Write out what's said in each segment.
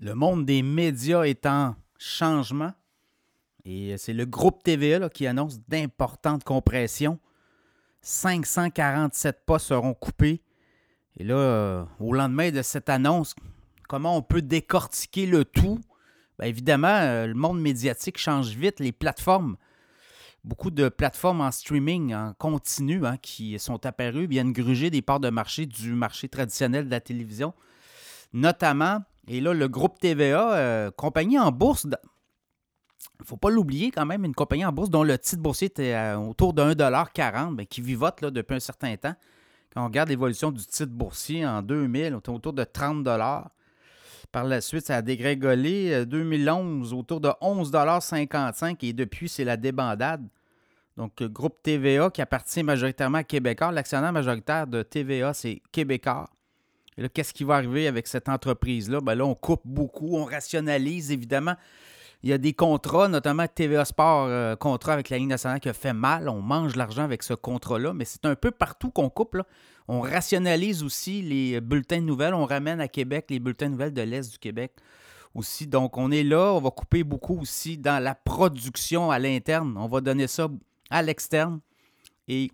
Le monde des médias est en changement. Et c'est le groupe TVA qui annonce d'importantes compressions. 547 pas seront coupés. Et là, euh, au lendemain de cette annonce, comment on peut décortiquer le tout? Bien, évidemment, euh, le monde médiatique change vite. Les plateformes, beaucoup de plateformes en streaming en continu hein, qui sont apparues, viennent gruger des parts de marché du marché traditionnel de la télévision. Notamment, et là, le groupe TVA, euh, compagnie en bourse, il ne faut pas l'oublier quand même, une compagnie en bourse dont le titre boursier était autour de 1,40 ben, qui vivote depuis un certain temps. Quand on regarde l'évolution du titre boursier en 2000, on était autour de 30 Par la suite, ça a dégrégolé. 2011, euh, autour de 11,55 et depuis, c'est la débandade. Donc, euh, groupe TVA qui appartient majoritairement à Québécois. L'actionnaire majoritaire de TVA, c'est Québécois. Et là, qu'est-ce qui va arriver avec cette entreprise-là? Ben là, on coupe beaucoup, on rationalise, évidemment. Il y a des contrats, notamment TVA Sport, euh, contrat avec la Ligue nationale qui a fait mal. On mange l'argent avec ce contrat-là, mais c'est un peu partout qu'on coupe. On rationalise aussi les bulletins de nouvelles. On ramène à Québec les bulletins de nouvelles de l'Est du Québec aussi. Donc, on est là. On va couper beaucoup aussi dans la production à l'interne. On va donner ça à l'externe et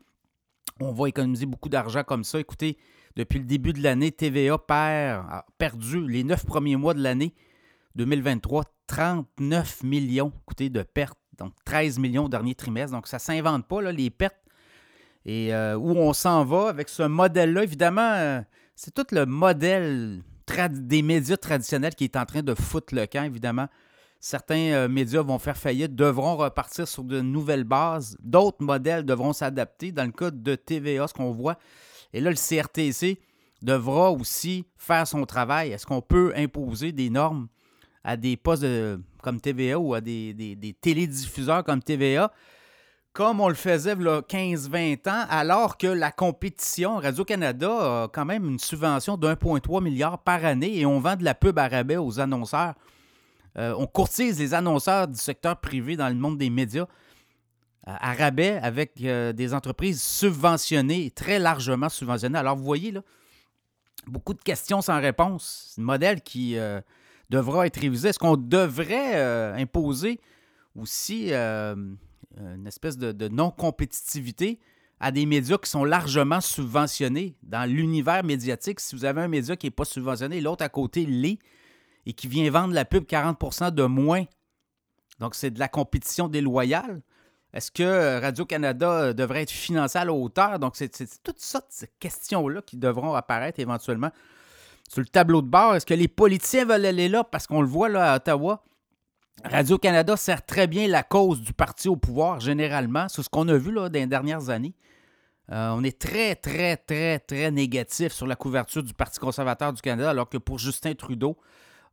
on va économiser beaucoup d'argent comme ça. Écoutez, depuis le début de l'année, TVA perd, a perdu les neuf premiers mois de l'année 2023 39 millions coûté de pertes, donc 13 millions au dernier trimestre. Donc, ça ne s'invente pas, là, les pertes. Et euh, où on s'en va avec ce modèle-là, évidemment, euh, c'est tout le modèle des médias traditionnels qui est en train de foutre le camp, évidemment. Certains euh, médias vont faire faillite, devront repartir sur de nouvelles bases. D'autres modèles devront s'adapter. Dans le cas de TVA, ce qu'on voit, et là, le CRTC devra aussi faire son travail. Est-ce qu'on peut imposer des normes à des postes comme TVA ou à des, télédiffuseurs comme TVA, comme on le faisait il y a 15-20 ans, alors que la compétition, Radio-Canada a quand même une subvention d'1,3 milliard par année et on vend de la pub à rabais aux annonceurs? Euh, on courtise les annonceurs du secteur privé dans le monde des médias à rabais avec euh, des entreprises subventionnées, très largement subventionnées. Alors, vous voyez, là, beaucoup de questions sans réponse. C'est un modèle qui, euh, devra être révisé. Est-ce qu'on devrait euh, imposer aussi euh, une espèce de, non-compétitivité à des médias qui sont largement subventionnés dans l'univers médiatique? Si vous avez un média qui n'est pas subventionné, l'autre à côté l'est et qui vient vendre la pub 40 de moins, donc c'est de la compétition déloyale. Est-ce que Radio-Canada devrait être financé à la hauteur? Donc, c'est toutes sortes de questions-là qui devront apparaître éventuellement sur le tableau de bord. Est-ce que les politiciens veulent aller là? Parce qu'on le voit là à Ottawa. Radio-Canada sert très bien la cause du parti au pouvoir, généralement. C'est ce qu'on a vu là, dans les dernières années. Euh, on est très, très, très, très négatif sur la couverture du Parti conservateur du Canada, alors que pour Justin Trudeau,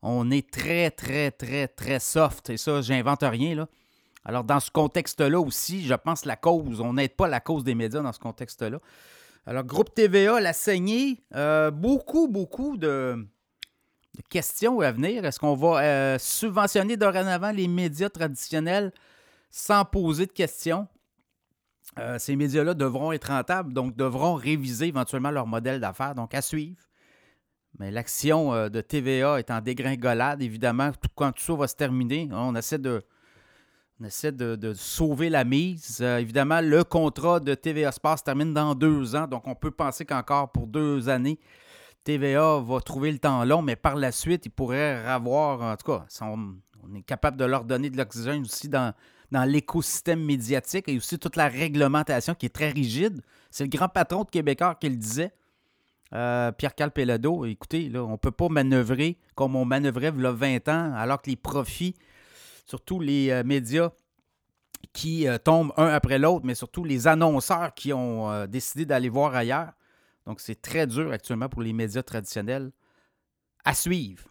on est très, très, très, très soft. Et ça, j'invente rien. Là. Alors, dans ce contexte-là aussi, je pense la cause, on n'aide pas la cause des médias dans ce contexte-là. Alors, Groupe TVA l'a saigné. Euh, beaucoup, beaucoup de, questions à venir. Est-ce qu'on va euh, subventionner dorénavant les médias traditionnels sans poser de questions? Euh, ces médias-là devront être rentables, donc devront réviser éventuellement leur modèle d'affaires, donc à suivre. Mais l'action de TVA est en dégringolade, évidemment. quand tout ça va se terminer, on essaie de, on essaie de, sauver la mise. Euh, évidemment, le contrat de TVA Sport se termine dans deux ans, donc on peut penser qu'encore pour deux années, TVA va trouver le temps long, mais par la suite, il pourrait avoir, en tout cas, on, est capable de leur donner de l'oxygène aussi dans, dans l'écosystème médiatique et aussi toute la réglementation qui est très rigide. C'est le grand patron de Québécois qui le disait. Euh, Pierre-Carl Pelado, écoutez, on ne peut pas manœuvrer comme on manœuvrait il y a 20 ans, alors que les profits surtout les euh, médias qui euh, tombent un après l'autre, mais surtout les annonceurs qui ont décidé d'aller voir ailleurs. Donc, c'est très dur actuellement pour les médias traditionnels. À suivre.